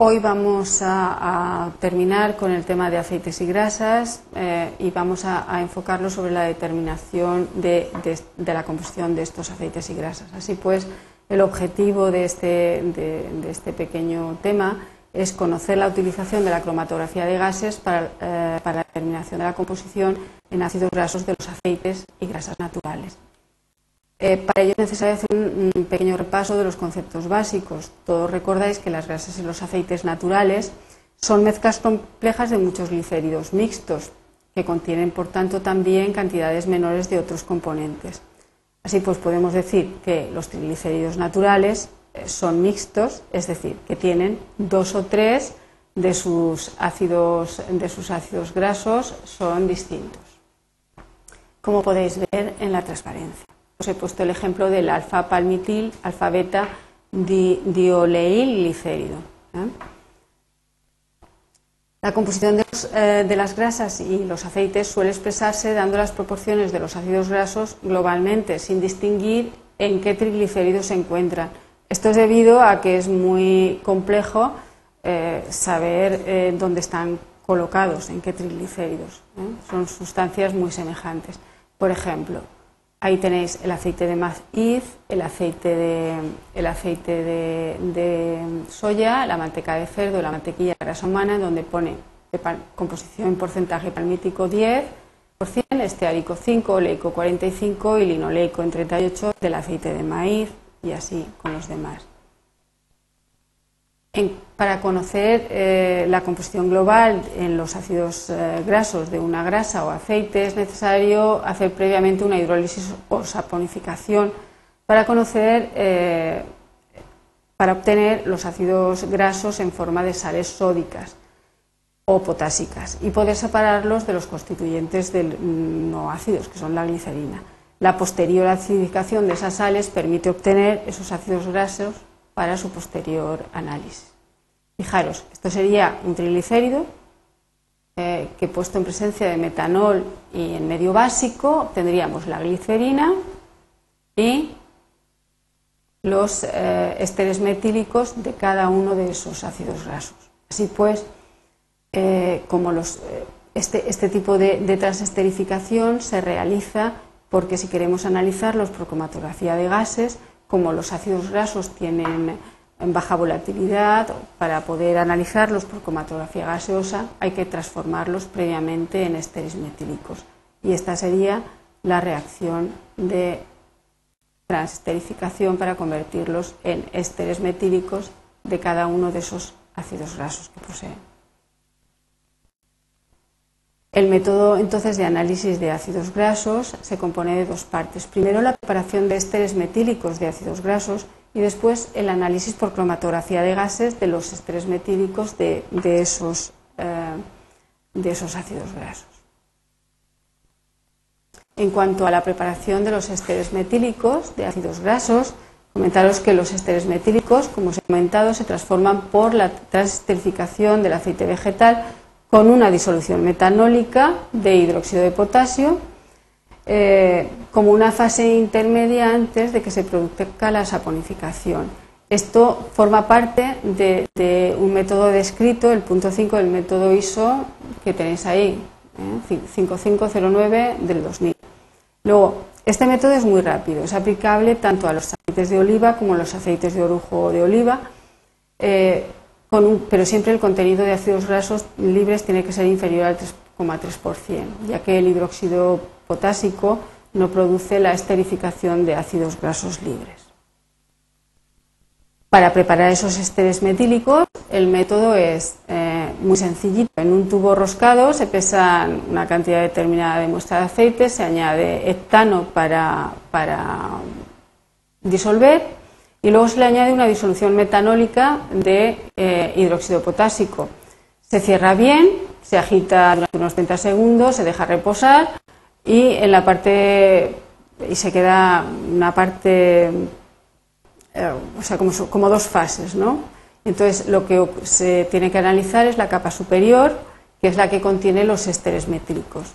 Hoy vamos a, terminar con el tema de aceites y grasas eh, y vamos a, enfocarlo sobre la determinación de, la composición de estos aceites y grasas. Así pues, el objetivo de este, este pequeño tema es conocer la utilización de la cromatografía de gases para, eh, para la determinación de la composición en ácidos grasos de los aceites y grasas naturales. Eh, para ello es necesario hacer un, pequeño repaso de los conceptos básicos. Todos recordáis que las grasas y los aceites naturales son mezclas complejas de muchos glicéridos mixtos, que contienen, por tanto, también cantidades menores de otros componentes. Así pues, podemos decir que los triglicéridos naturales eh, son mixtos, es decir, que tienen dos o tres de sus ácidos, de sus ácidos grasos son distintos, como podéis ver en la transparencia. Os he puesto el ejemplo del alfa-palmitil, alfa-beta dioleil glicérido. ¿eh? La composición eh, de, las grasas y los aceites suele expresarse dando las proporciones de los ácidos grasos globalmente, sin distinguir en qué triglicéridos se encuentran. Esto es debido a que es muy complejo eh, saber dónde están colocados, en qué triglicéridos. Son sustancias muy semejantes. Por ejemplo, Ahí tenéis el aceite de maíz, el aceite de, el aceite de, soya, la manteca de cerdo, la mantequilla de grasa humana, donde pone composición en porcentaje palmítico 10%, esteárico 5, oleico 45 y linoleico en 38 del aceite de maíz y así con los demás para conocer eh, la composición global en los ácidos eh, grasos de una grasa o aceite es necesario hacer previamente una hidrólisis o saponificación eh, para obtener los ácidos grasos en forma de sales sódicas o potásicas y poder separarlos de los constituyentes mm, no ácidos, que son la glicerina. La posterior acidificación de esas sales permite obtener esos ácidos grasos para su posterior análisis. Fijaros, esto sería un triglicérido eh, que puesto en presencia de metanol y en medio básico tendríamos la glicerina y los eh, esteres metílicos de cada uno de esos ácidos grasos. Así pues, eh, como este, este, tipo de, de transesterificación se realiza porque si queremos analizarlos por cromatografía de gases, como los ácidos grasos tienen en baja volatilidad, para poder analizarlos por cromatografía gaseosa hay que transformarlos previamente en esteres metílicos. Y esta sería la reacción de transesterificación para convertirlos en esteres metílicos de cada uno de esos ácidos grasos que poseen. El método entonces de análisis de ácidos grasos se compone de dos partes. Primero la preparación de ésteres metílicos de ácidos grasos y después el análisis por cromatografía de gases de los ésteres metílicos de, esos, eh, de esos ácidos grasos. En cuanto a la preparación de los ésteres metílicos de ácidos grasos, comentaros que los ésteres metílicos, como os he comentado, se transforman por la transesterificación del aceite vegetal con una disolución metanólica de hidróxido de potasio eh, como una fase intermedia antes de que se produzca la saponificación. Esto forma parte de, un método descrito, el punto 5 del método ISO que tenéis ahí, 5509 ¿eh? del 2000. Luego, este método es muy rápido, es aplicable tanto a los aceites de oliva como a los aceites de orujo de oliva. Eh, pero siempre el contenido de ácidos grasos libres tiene que ser inferior al 3,3%, ya que el hidróxido potásico no produce la esterificación de ácidos grasos libres. Para preparar esos esteres metílicos, el método es eh, muy sencillito. En un tubo roscado se pesa una cantidad determinada de muestra de aceite, se añade para, para disolver y luego se le añade una disolución metanólica de eh, hidróxido potásico. Se cierra bien, se agita durante unos 30 segundos, se deja reposar y en la parte y se queda una parte, eh, o sea, como, como, dos fases, ¿no? Entonces lo que se tiene que analizar es la capa superior, que es la que contiene los ésteres metílicos.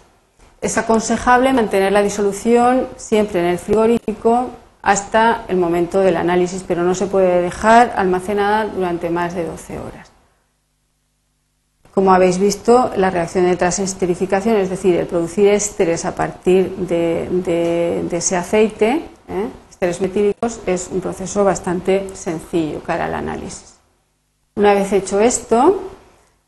Es aconsejable mantener la disolución siempre en el frigorífico hasta el momento del análisis, pero no se puede dejar almacenada durante más de 12 horas. Como habéis visto, la reacción de transesterificación, es decir, el producir ésteres a partir de, ese aceite, ¿eh? metílicos, es un proceso bastante sencillo cara al análisis. Una vez hecho esto,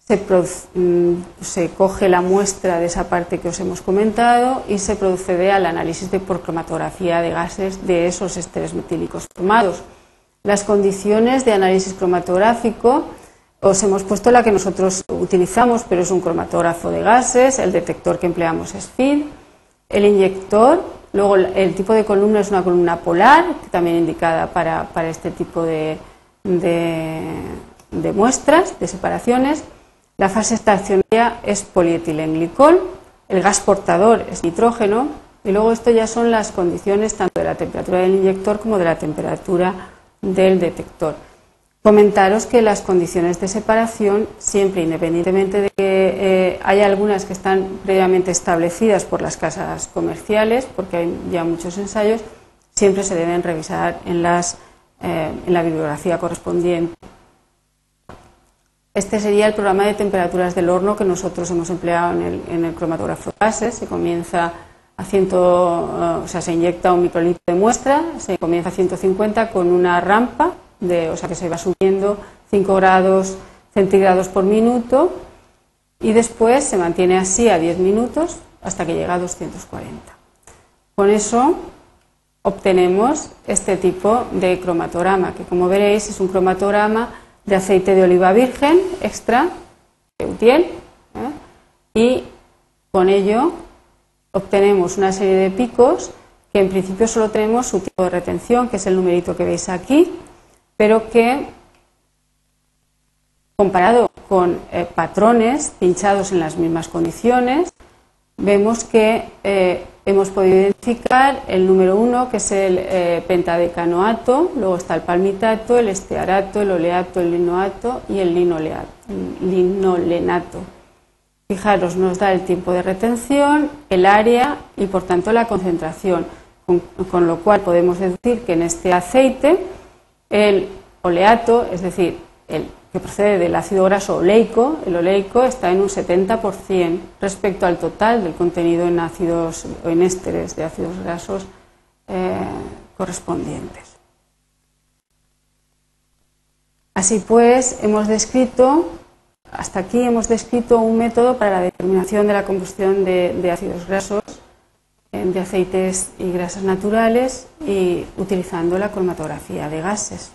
mm, se, coge la muestra de esa parte que os hemos comentado y se procede al análisis de por cromatografía de gases de esos ésteres metílicos formados. Las condiciones de análisis cromatográfico os hemos puesto la que nosotros utilizamos, pero es un cromatógrafo de gases, el detector que empleamos es FID, el inyector, luego el tipo de columna es una columna polar, también indicada para, este tipo de, de, muestras, de separaciones, la fase estacionaria es polietilenglicol, el gas portador es nitrógeno, y luego esto ya son las condiciones tanto de la temperatura del inyector como de la temperatura del detector. Comentaros que las condiciones de separación, siempre independientemente de que eh, haya algunas que están previamente establecidas por las casas comerciales, porque hay ya muchos ensayos, siempre se deben revisar en, las, eh, en la bibliografía correspondiente. Este sería el programa de temperaturas del horno que nosotros hemos empleado en el, cromatógrafo gases. Se comienza a 100, eh, o sea, se inyecta un microlitro de muestra, se comienza a 150 con una rampa o sea que se va subiendo 5 grados centígrados por minuto y después se mantiene así a 10 minutos hasta que llega a 240. Con eso obtenemos este tipo de cromatograma, que como veréis es un cromatograma de aceite de oliva virgen extra, de utiel, ¿eh? y con ello obtenemos una serie de picos que en principio solo tenemos su tipo de retención, que es el numerito que veis aquí, pero que comparado con eh, patrones pinchados en las mismas condiciones, vemos que eh, hemos podido identificar el número uno, que es el eh, pentadecanoato, luego está el palmitato, el estearato, el oleato, el linoato y el linolenato. Fijaros, nos da el tiempo de retención, el área y por tanto la concentración, con lo cual podemos decir que en este aceite el oleato, es decir, el que procede del ácido graso oleico, el oleico está en un 70% respecto al total del contenido en ácidos o en ésteres de ácidos grasos eh, correspondientes. Así pues, hemos descrito, hasta aquí hemos descrito un método para la determinación de la combustión de ácidos grasos de aceites y grasas naturales y utilizando la cromatografía de gases.